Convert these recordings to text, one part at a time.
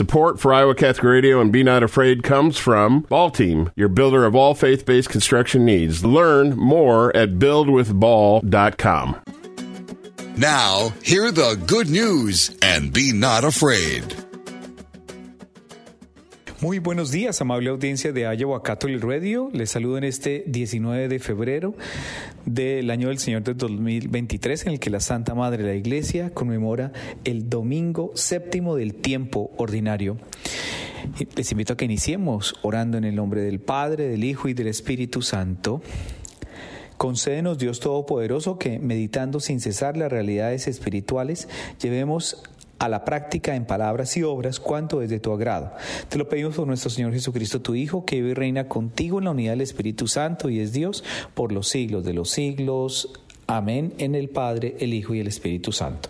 Support for Iowa Catholic Radio and Be Not Afraid comes from Ball Team, your builder of all faith based construction needs. Learn more at buildwithball.com. Now, hear the good news and be not afraid. Muy buenos días, amable audiencia de Catholic Radio. Les saludo en este 19 de febrero del año del Señor de 2023, en el que la Santa Madre de la Iglesia conmemora el domingo séptimo del tiempo ordinario. Les invito a que iniciemos orando en el nombre del Padre, del Hijo y del Espíritu Santo. Concédenos, Dios Todopoderoso, que meditando sin cesar las realidades espirituales, llevemos a la práctica en palabras y obras cuanto es de tu agrado. Te lo pedimos por nuestro Señor Jesucristo, tu Hijo, que vive y reina contigo en la unidad del Espíritu Santo y es Dios por los siglos de los siglos. Amén en el Padre, el Hijo y el Espíritu Santo.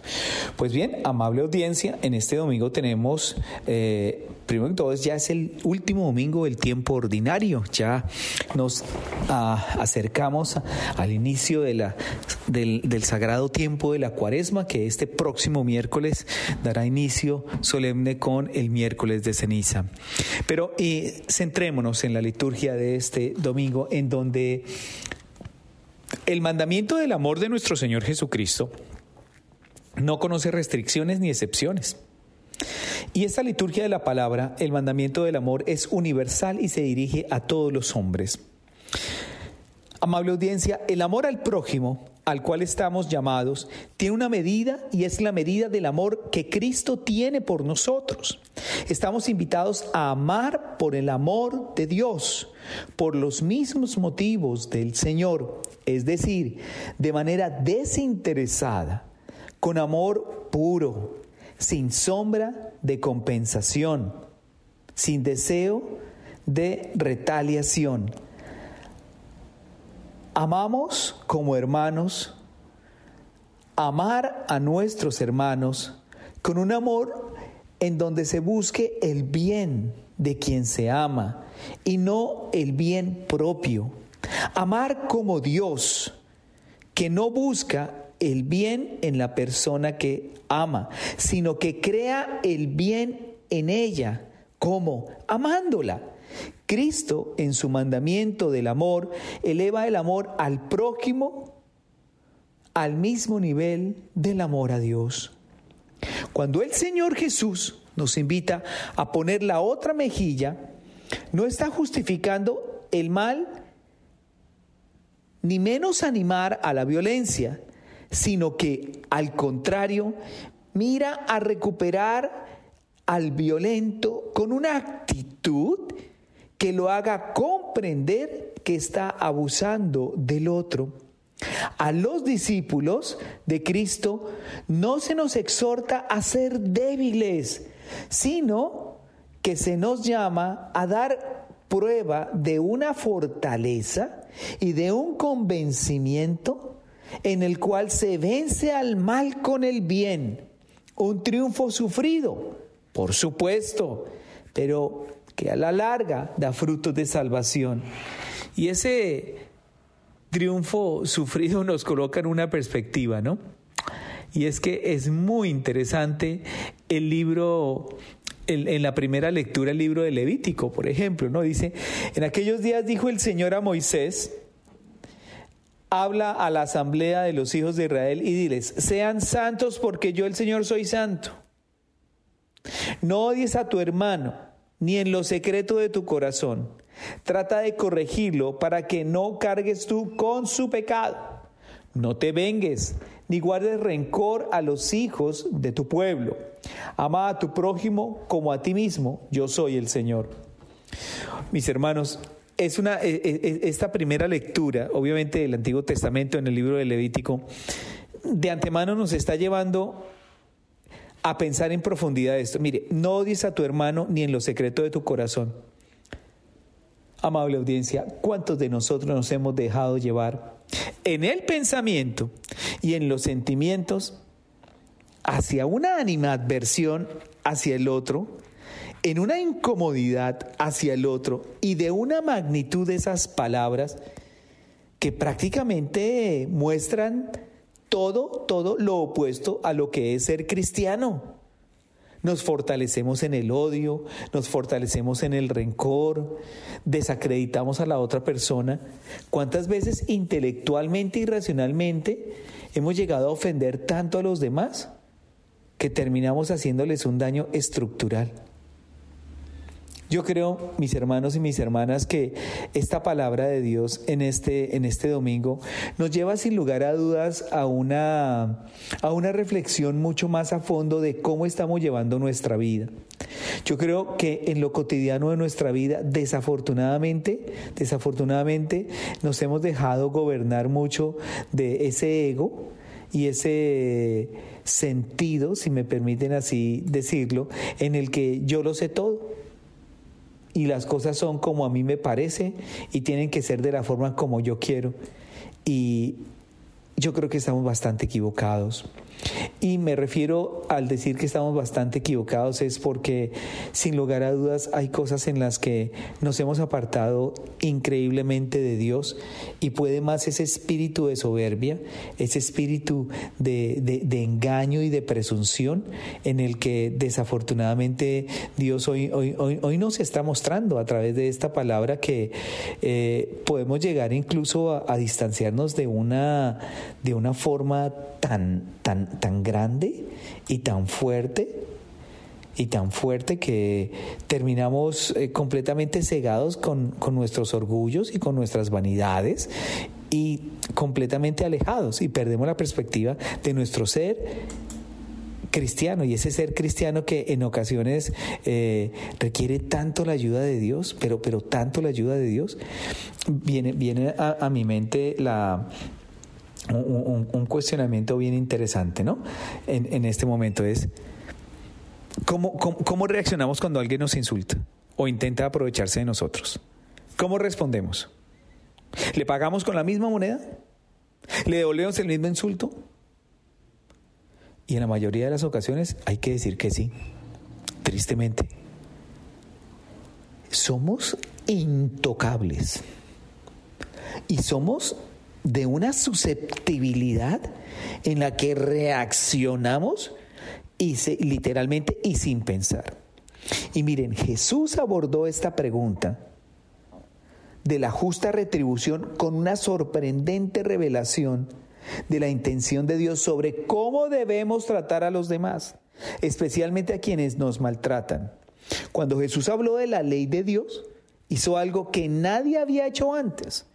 Pues bien, amable audiencia, en este domingo tenemos, eh, primero que todo, ya es el último domingo del tiempo ordinario. Ya nos ah, acercamos al inicio del, del sagrado tiempo de la cuaresma, que este próximo miércoles dará inicio solemne con el miércoles de ceniza. Pero eh, centrémonos en la liturgia de este domingo, en donde el mandamiento del amor de nuestro Señor Jesucristo no conoce restricciones ni excepciones. Y esta liturgia de la palabra, el mandamiento del amor, es universal y se dirige a todos los hombres. Amable audiencia, el amor al prójimo, al cual estamos llamados, tiene una medida y es la medida del amor que Cristo tiene por nosotros. Estamos invitados a amar por el amor de Dios, por los mismos motivos del Señor, es decir, de manera desinteresada, con amor puro, sin sombra de compensación, sin deseo de retaliación. Amamos como hermanos, amar a nuestros hermanos con un amor en donde se busque el bien de quien se ama y no el bien propio. Amar como Dios, que no busca el bien en la persona que ama, sino que crea el bien en ella. ¿Cómo? Amándola. Cristo, en su mandamiento del amor, eleva el amor al prójimo al mismo nivel del amor a Dios. Cuando el Señor Jesús nos invita a poner la otra mejilla, no está justificando el mal ni menos animar a la violencia, sino que al contrario, mira a recuperar al violento con una actitud que lo haga comprender que está abusando del otro. A los discípulos de Cristo no se nos exhorta a ser débiles, sino que se nos llama a dar prueba de una fortaleza y de un convencimiento en el cual se vence al mal con el bien. Un triunfo sufrido, por supuesto, pero que a la larga da frutos de salvación. Y ese triunfo sufrido nos coloca en una perspectiva, ¿no? Y es que es muy interesante el libro, en, la primera lectura, el libro de Levítico, por ejemplo, ¿no? Dice, en aquellos días dijo el Señor a Moisés, habla a la asamblea de los hijos de Israel y diles, sean santos porque yo el Señor soy santo. No odies a tu hermano, ni en lo secreto de tu corazón. Trata de corregirlo para que no cargues tú con su pecado. No te vengues, ni guardes rencor a los hijos de tu pueblo. Ama a tu prójimo como a ti mismo. Yo soy el Señor. Mis hermanos, es una, e, e, e, esta primera lectura, obviamente del Antiguo Testamento en el libro de Levítico, de antemano nos está llevando a pensar en profundidad esto. Mire, no odies a tu hermano ni en lo secreto de tu corazón. Amable audiencia, ¿cuántos de nosotros nos hemos dejado llevar en el pensamiento y en los sentimientos hacia una animadversión hacia el otro, en una incomodidad hacia el otro y de una magnitud de esas palabras que prácticamente muestran todo, todo lo opuesto a lo que es ser cristiano. nos fortalecemos en el odio, nos fortalecemos en el rencor, desacreditamos a la otra persona. ¿Cuántas veces intelectualmente y racionalmente hemos llegado a ofender tanto a los demás que terminamos haciéndoles un daño estructural? Yo creo, mis hermanos y mis hermanas, que esta palabra de Dios en este, en este domingo nos lleva sin lugar a dudas a una, a una reflexión mucho más a fondo de cómo estamos llevando nuestra vida. Yo creo que en lo cotidiano de nuestra vida, desafortunadamente, desafortunadamente, nos hemos dejado gobernar mucho de ese ego y ese sentido, si me permiten así decirlo, en el que yo lo sé todo y las cosas son como a mí me parece y tienen que ser de la forma como yo quiero. Y yo creo que estamos bastante equivocados. Y me refiero al decir que estamos bastante equivocados es porque sin lugar a dudas hay cosas en las que nos hemos apartado increíblemente de Dios y puede más ese espíritu de soberbia, ese espíritu de, engaño y de presunción en el que desafortunadamente Dios hoy, hoy, hoy, nos está mostrando a través de esta palabra que eh, podemos llegar incluso a, a, distanciarnos de una, de una forma tan, tan, tan grande y tan fuerte y tan fuerte que terminamos eh, completamente cegados con, con, nuestros orgullos y con nuestras vanidades y completamente alejados. Y perdemos la perspectiva de nuestro ser cristiano. Y ese ser cristiano que en ocasiones eh, requiere tanto la ayuda de Dios, pero, pero tanto la ayuda de Dios, viene, viene a mi mente la, un, cuestionamiento bien interesante, ¿no? En, este momento es, ¿cómo, ¿cómo, reaccionamos cuando alguien nos insulta o intenta aprovecharse de nosotros? ¿Cómo respondemos? ¿Le pagamos con la misma moneda? ¿Le devolvemos el mismo insulto? Y en la mayoría de las ocasiones hay que decir que sí, tristemente. Somos intocables. Y somos de una susceptibilidad en la que reaccionamos y literalmente y sin pensar. Y miren, Jesús abordó esta pregunta de la justa retribución con una sorprendente revelación de la intención de Dios sobre cómo debemos tratar a los demás, especialmente a quienes nos maltratan. Cuando Jesús habló de la ley de Dios, hizo algo que nadie había hecho antes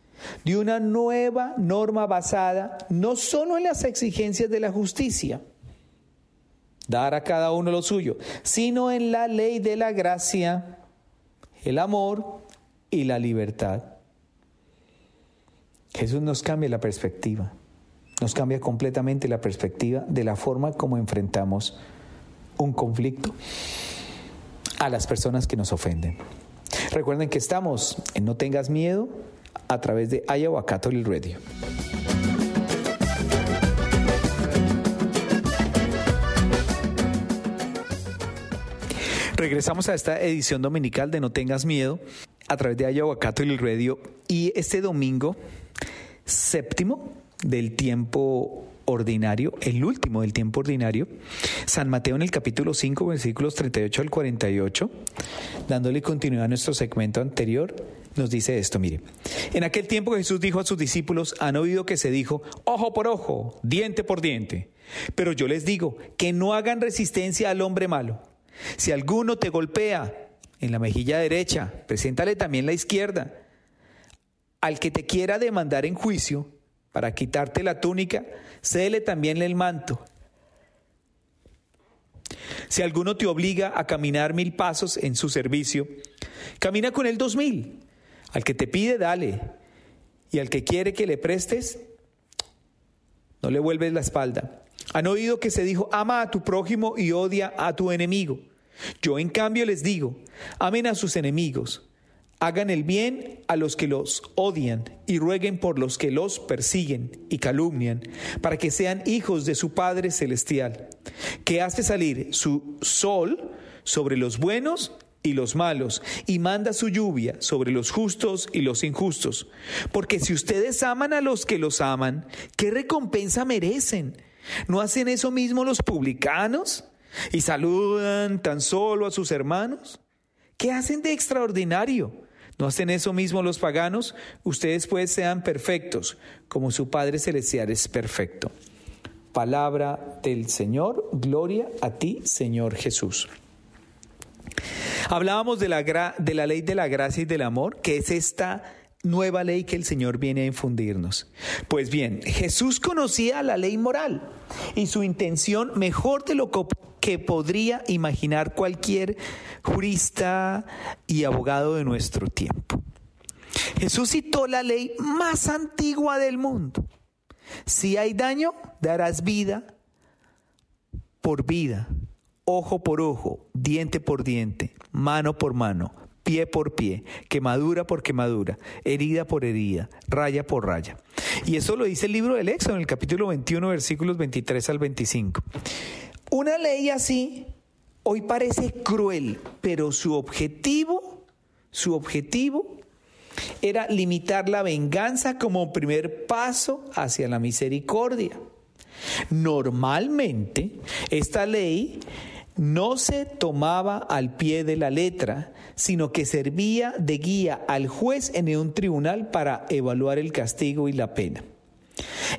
de una nueva norma basada no solo en las exigencias de la justicia, dar a cada uno lo suyo, sino en la ley de la gracia, el amor y la libertad. Jesús nos cambia la perspectiva, nos cambia completamente la perspectiva de la forma como enfrentamos un conflicto a las personas que nos ofenden. Recuerden que estamos en No tengas miedo, a través de Iowa Catholic Radio. Regresamos a esta edición dominical de No tengas miedo a través de Iowa Catholic Radio y este domingo séptimo del tiempo ordinario, el último del tiempo ordinario, San Mateo en el capítulo 5, versículos 38 al 48, dándole continuidad a nuestro segmento anterior, nos dice esto, mire, en aquel tiempo Jesús dijo a sus discípulos, han oído que se dijo, ojo por ojo, diente por diente, pero yo les digo que no hagan resistencia al hombre malo. Si alguno te golpea en la mejilla derecha, preséntale también la izquierda. Al que te quiera demandar en juicio, para quitarte la túnica, cédele también el manto. Si alguno te obliga a caminar mil pasos en su servicio, camina con él dos mil. Al que te pide, dale. Y al que quiere que le prestes, no le vuelves la espalda. Han oído que se dijo, ama a tu prójimo y odia a tu enemigo. Yo en cambio les digo, amen a sus enemigos, Hagan el bien a los que los odian y rueguen por los que los persiguen y calumnian, para que sean hijos de su Padre Celestial, que hace salir su sol sobre los buenos y los malos, y manda su lluvia sobre los justos y los injustos. Porque si ustedes aman a los que los aman, ¿qué recompensa merecen? ¿No hacen eso mismo los publicanos? y saludan tan solo a sus hermanos? ¿Qué hacen de extraordinario? ¿No hacen eso mismo los paganos? Ustedes pues sean perfectos, como su Padre Celestial es perfecto. Palabra del Señor, gloria a ti, Señor Jesús. Hablábamos de la, de la ley de la gracia y del amor, que es esta nueva ley que el Señor viene a infundirnos. Pues bien, Jesús conocía la ley moral y su intención mejor de lo que podría imaginar cualquier jurista y abogado de nuestro tiempo. Jesús citó la ley más antigua del mundo. Si hay daño, darás vida por vida, ojo por ojo, diente por diente, mano por mano, pie por pie, quemadura por quemadura, herida por herida, raya por raya. Y eso lo dice el libro del Éxodo en el capítulo 21, versículos 23 al 25. Una ley así hoy parece cruel, pero su objetivo, su objetivo era limitar la venganza como primer paso hacia la misericordia. Normalmente, esta ley no se tomaba al pie de la letra, sino que servía de guía al juez en un tribunal para evaluar el castigo y la pena.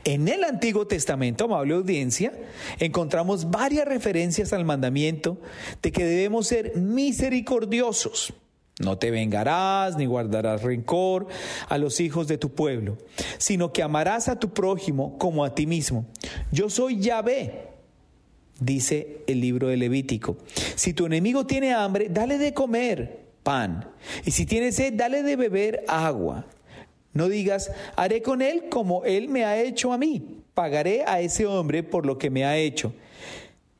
En el Antiguo Testamento, amable audiencia, encontramos varias referencias al mandamiento de que debemos ser misericordiosos. No te vengarás ni guardarás rencor a los hijos de tu pueblo, sino que amarás a tu prójimo como a ti mismo. Yo soy Yahvé, dice el libro de Levítico. Si tu enemigo tiene hambre, dale de comer pan. Y si tiene sed, dale de beber agua. No digas, haré con él como él me ha hecho a mí. Pagaré a ese hombre por lo que me ha hecho.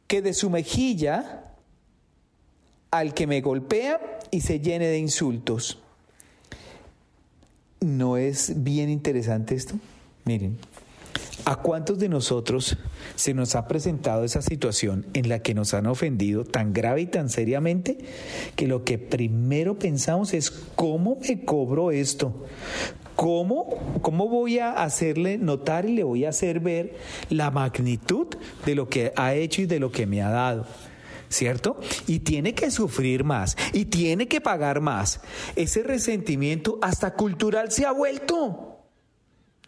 Que de su mejilla al que me golpea y se llene de insultos. ¿No es bien interesante esto? Miren, ¿a cuántos de nosotros se nos ha presentado esa situación en la que nos han ofendido tan grave y tan seriamente que lo que primero pensamos es cómo me cobro esto? ¿Cómo, ¿Cómo voy a hacerle notar y le voy a hacer ver la magnitud de lo que ha hecho y de lo que me ha dado? ¿cierto? Y tiene que sufrir más y tiene que pagar más. Ese resentimiento hasta cultural se ha vuelto.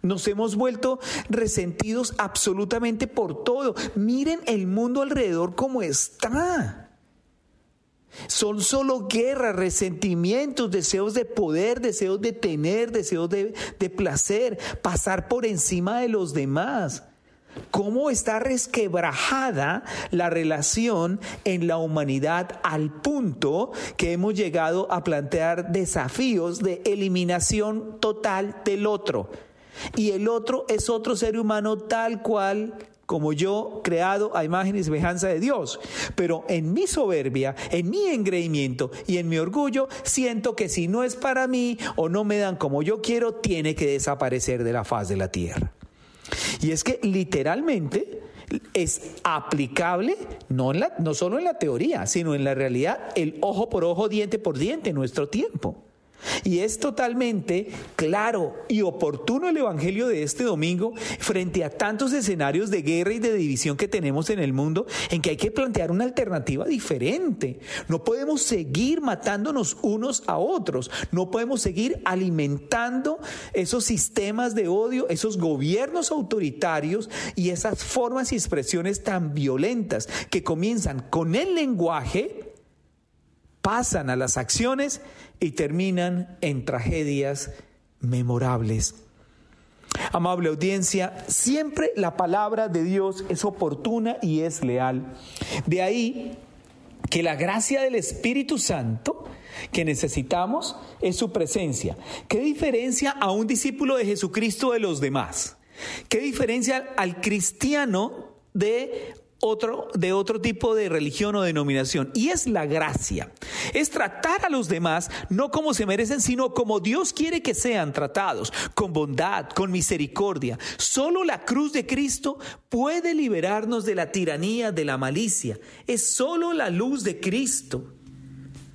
Nos hemos vuelto resentidos absolutamente por todo. Miren el mundo alrededor como está. Son solo guerras, resentimientos, deseos de poder, deseos de tener, deseos de, de, placer, pasar por encima de los demás. ¿Cómo está resquebrajada la relación en la humanidad al punto que hemos llegado a plantear desafíos de eliminación total del otro? Y el otro es otro ser humano tal cual como yo, creado a imagen y semejanza de Dios. Pero en mi soberbia, en mi engreimiento y en mi orgullo, siento que si no es para mí o no me dan como yo quiero, tiene que desaparecer de la faz de la tierra. Y es que literalmente es aplicable no, no solo en la teoría, sino en la realidad, el ojo por ojo, diente por diente en nuestro tiempo. Y es totalmente claro y oportuno el Evangelio de este domingo frente a tantos escenarios de guerra y de división que tenemos en el mundo en que hay que plantear una alternativa diferente. No podemos seguir matándonos unos a otros, no podemos seguir alimentando esos sistemas de odio, esos gobiernos autoritarios y esas formas y expresiones tan violentas que comienzan con el lenguaje pasan a las acciones y terminan en tragedias memorables. Amable audiencia, siempre la palabra de Dios es oportuna y es leal. De ahí que la gracia del Espíritu Santo que necesitamos es su presencia. ¿Qué diferencia a un discípulo de Jesucristo de los demás? ¿Qué diferencia al cristiano de otro, de otro tipo de religión o denominación, y es la gracia. Es tratar a los demás no como se merecen, sino como Dios quiere que sean tratados, con bondad, con misericordia. Solo la cruz de Cristo puede liberarnos de la tiranía, de la malicia. Es solo la luz de Cristo.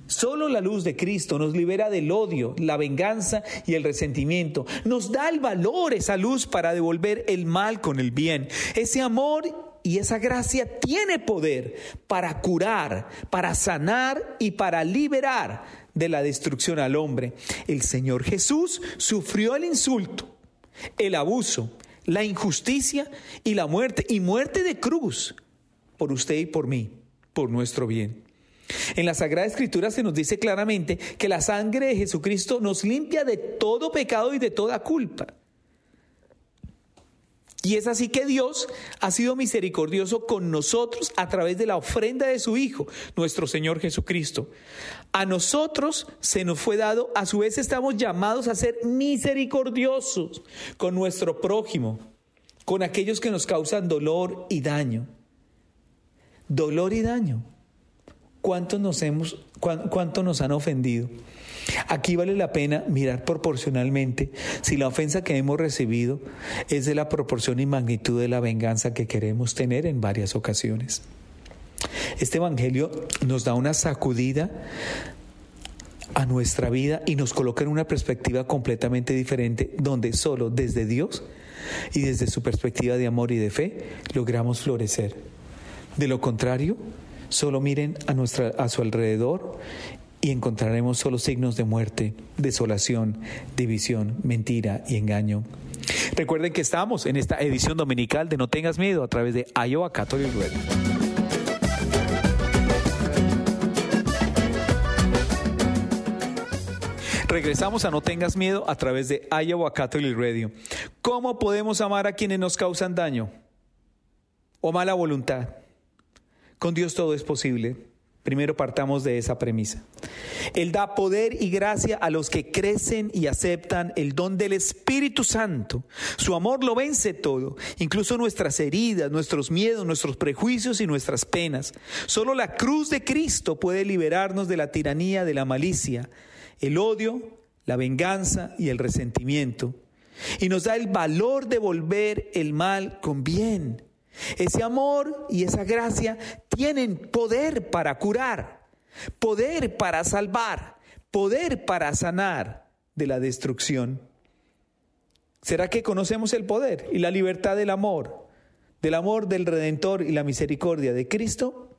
Solo la luz de Cristo nos libera del odio, la venganza y el resentimiento. Nos da el valor, esa luz, para devolver el mal con el bien. Ese amor y esa gracia tiene poder para curar, para sanar y para liberar de la destrucción al hombre. El Señor Jesús sufrió el insulto, el abuso, la injusticia y la muerte, y muerte de cruz, por usted y por mí, por nuestro bien. En la Sagrada Escritura se nos dice claramente que la sangre de Jesucristo nos limpia de todo pecado y de toda culpa. Y es así que Dios ha sido misericordioso con nosotros a través de la ofrenda de su Hijo, nuestro Señor Jesucristo. A nosotros se nos fue dado, a su vez estamos llamados a ser misericordiosos con nuestro prójimo, con aquellos que nos causan dolor y daño. Dolor y daño. ¿Cuánto nos, hemos, cuánto nos han ofendido? Aquí vale la pena mirar proporcionalmente si la ofensa que hemos recibido es de la proporción y magnitud de la venganza que queremos tener en varias ocasiones. Este Evangelio nos da una sacudida a nuestra vida y nos coloca en una perspectiva completamente diferente donde solo desde Dios y desde su perspectiva de amor y de fe logramos florecer. De lo contrario, Solo miren a, nuestra, a su alrededor y encontraremos solo signos de muerte, desolación, división, mentira y engaño. Recuerden que estamos en esta edición dominical de No tengas miedo a través de Iowa Catholic Radio. Regresamos a No tengas miedo a través de Iowa Catholic Radio. ¿Cómo podemos amar a quienes nos causan daño o mala voluntad? Con Dios todo es posible. Primero partamos de esa premisa. Él da poder y gracia a los que crecen y aceptan el don del Espíritu Santo. Su amor lo vence todo, incluso nuestras heridas, nuestros miedos, nuestros prejuicios y nuestras penas. Solo la cruz de Cristo puede liberarnos de la tiranía de la malicia, el odio, la venganza y el resentimiento. Y nos da el valor de volver el mal con bien ese amor y esa gracia tienen poder para curar, poder para salvar, poder para sanar de la destrucción. ¿Será que conocemos el poder y la libertad del amor, del amor del Redentor y la misericordia de Cristo?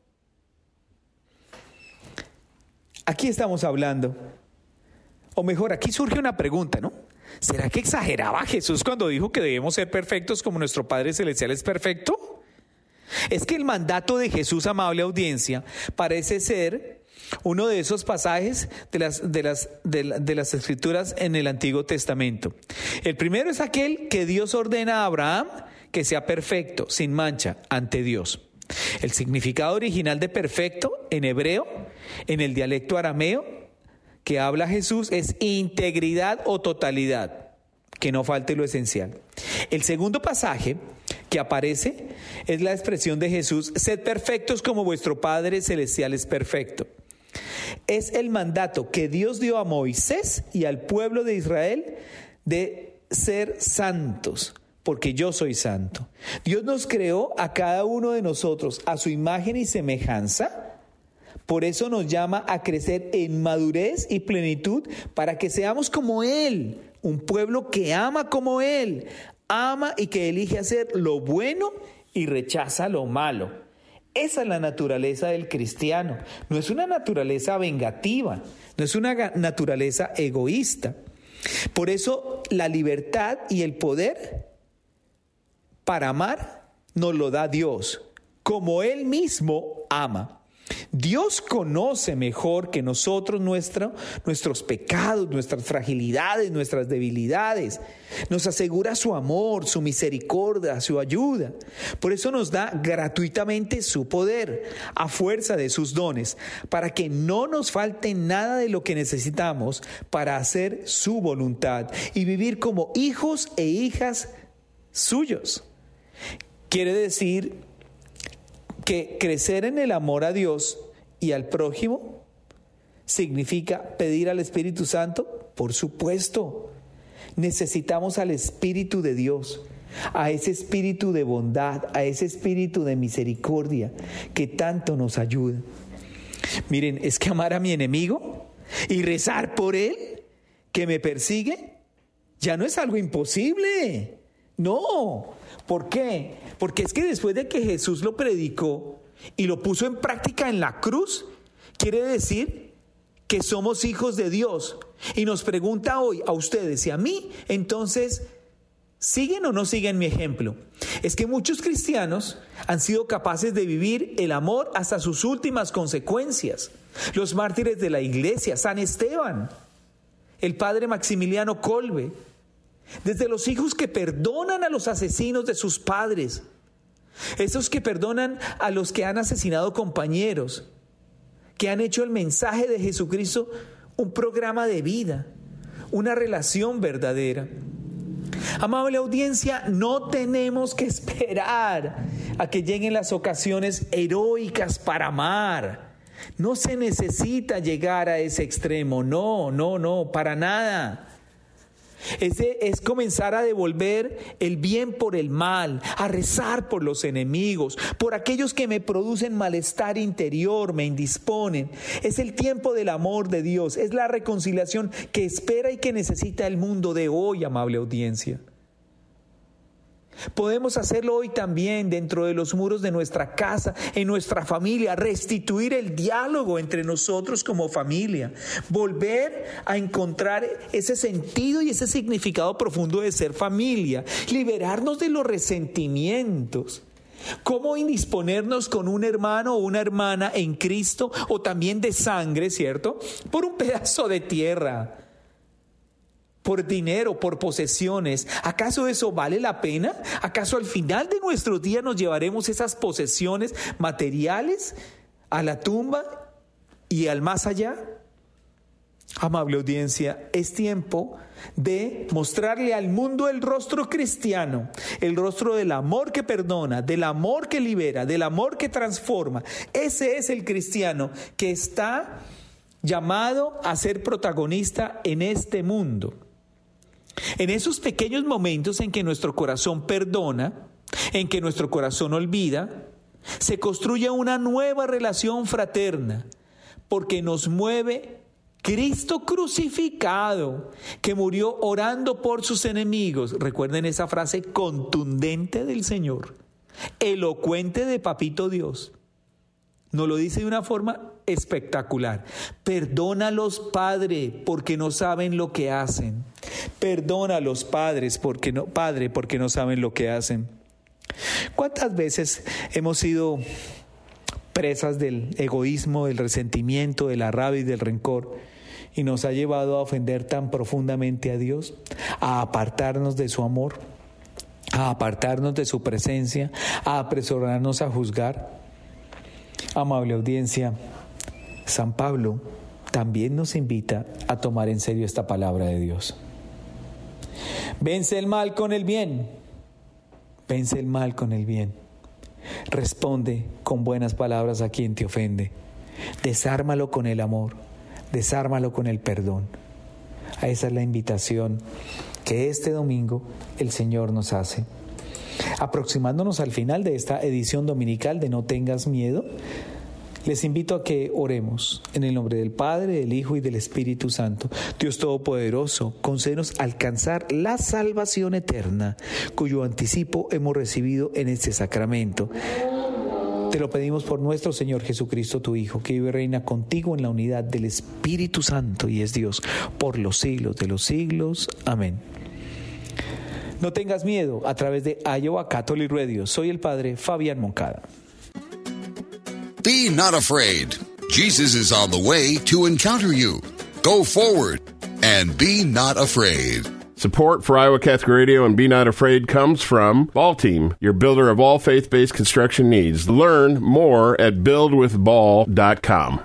Aquí estamos hablando, o mejor, aquí surge una pregunta, ¿no? ¿Será que exageraba Jesús cuando dijo que debemos ser perfectos como nuestro Padre Celestial es perfecto? Es que el mandato de Jesús, amable audiencia, parece ser uno de esos pasajes de las, de, las, de, las escrituras en el Antiguo Testamento. El primero es aquel que Dios ordena a Abraham que sea perfecto, sin mancha, ante Dios. El significado original de perfecto en hebreo, en el dialecto arameo, que habla Jesús es integridad o totalidad, que no falte lo esencial. El segundo pasaje que aparece es la expresión de Jesús, sed perfectos como vuestro Padre Celestial es perfecto. Es el mandato que Dios dio a Moisés y al pueblo de Israel de ser santos porque yo soy santo. Dios nos creó a cada uno de nosotros a su imagen y semejanza por eso nos llama a crecer en madurez y plenitud para que seamos como Él, un pueblo que ama como Él, ama y que elige hacer lo bueno y rechaza lo malo. Esa es la naturaleza del cristiano. No es una naturaleza vengativa, no es una naturaleza egoísta. Por eso la libertad y el poder para amar nos lo da Dios, como Él mismo ama. Dios conoce mejor que nosotros nuestros pecados, nuestras fragilidades, nuestras debilidades. Nos asegura su amor, su misericordia, su ayuda. Por eso nos da gratuitamente su poder a fuerza de sus dones, para que no nos falte nada de lo que necesitamos para hacer su voluntad y vivir como hijos e hijas suyos. Quiere decir que crecer en el amor a Dios y al prójimo significa pedir al Espíritu Santo? Por supuesto. Necesitamos al Espíritu de Dios, a ese espíritu de bondad, a ese espíritu de misericordia que tanto nos ayuda. Miren, es que amar a mi enemigo y rezar por él que me persigue ya no es algo imposible. No, ¿por qué? Porque es que después de que Jesús lo predicó y lo puso en práctica en la cruz, quiere decir que somos hijos de Dios. Y nos pregunta hoy a ustedes y a mí, entonces, ¿siguen o no siguen mi ejemplo? Es que muchos cristianos han sido capaces de vivir el amor hasta sus últimas consecuencias. Los mártires de la iglesia, San Esteban, el padre Maximiliano Colbe, desde los hijos que perdonan a los asesinos de sus padres, esos que perdonan a los que han asesinado compañeros, que han hecho el mensaje de Jesucristo un programa de vida, una relación verdadera. Amable audiencia, no tenemos que esperar a que lleguen las ocasiones heroicas para amar. No se necesita llegar a ese extremo, no, no, no, para nada. Ese es comenzar a devolver el bien por el mal, a rezar por los enemigos, por aquellos que me producen malestar interior, me indisponen. Es el tiempo del amor de Dios, es la reconciliación que espera y que necesita el mundo de hoy, amable audiencia. Podemos hacerlo hoy también dentro de los muros de nuestra casa, en nuestra familia, restituir el diálogo entre nosotros como familia, volver a encontrar ese sentido y ese significado profundo de ser familia, liberarnos de los resentimientos. ¿Cómo indisponernos con un hermano o una hermana en Cristo o también de sangre, ¿cierto? Por un pedazo de tierra por dinero, por posesiones. ¿Acaso eso vale la pena? ¿Acaso al final de nuestros días nos llevaremos esas posesiones materiales a la tumba y al más allá? Amable audiencia, es tiempo de mostrarle al mundo el rostro cristiano, el rostro del amor que perdona, del amor que libera, del amor que transforma. Ese es el cristiano que está llamado a ser protagonista en este mundo. En esos pequeños momentos en que nuestro corazón perdona, en que nuestro corazón olvida, se construye una nueva relación fraterna, porque nos mueve Cristo crucificado, que murió orando por sus enemigos. Recuerden esa frase contundente del Señor, elocuente de Papito Dios. Nos lo dice de una forma espectacular. Perdónalos, Padre, porque no saben lo que hacen. Perdona a los padres porque no, Padre, porque no saben lo que hacen. ¿Cuántas veces hemos sido presas del egoísmo, del resentimiento, de la rabia y del rencor? Y nos ha llevado a ofender tan profundamente a Dios, a apartarnos de su amor, a apartarnos de su presencia, a apresurarnos a juzgar. Amable audiencia, San Pablo también nos invita a tomar en serio esta palabra de Dios. Vence el mal con el bien. Vence el mal con el bien. Responde con buenas palabras a quien te ofende. Desármalo con el amor. Desármalo con el perdón. Esa es la invitación que este domingo el Señor nos hace. Aproximándonos al final de esta edición dominical de No tengas miedo, les invito a que oremos en el nombre del Padre, del Hijo y del Espíritu Santo. Dios Todopoderoso, concédenos alcanzar la salvación eterna, cuyo anticipo hemos recibido en este sacramento. Te lo pedimos por nuestro Señor Jesucristo, tu Hijo, que vive y reina contigo en la unidad del Espíritu Santo y es Dios por los siglos de los siglos. Amén. No tengas miedo a través de Iowa Catholic Radio. Soy el Padre Fabián Moncada. Be not afraid. Jesus is on the way to encounter you. Go forward and be not afraid. Support for Iowa Catholic Radio and Be Not Afraid comes from Ball Team, your builder of all faith based construction needs. Learn more at buildwithball.com.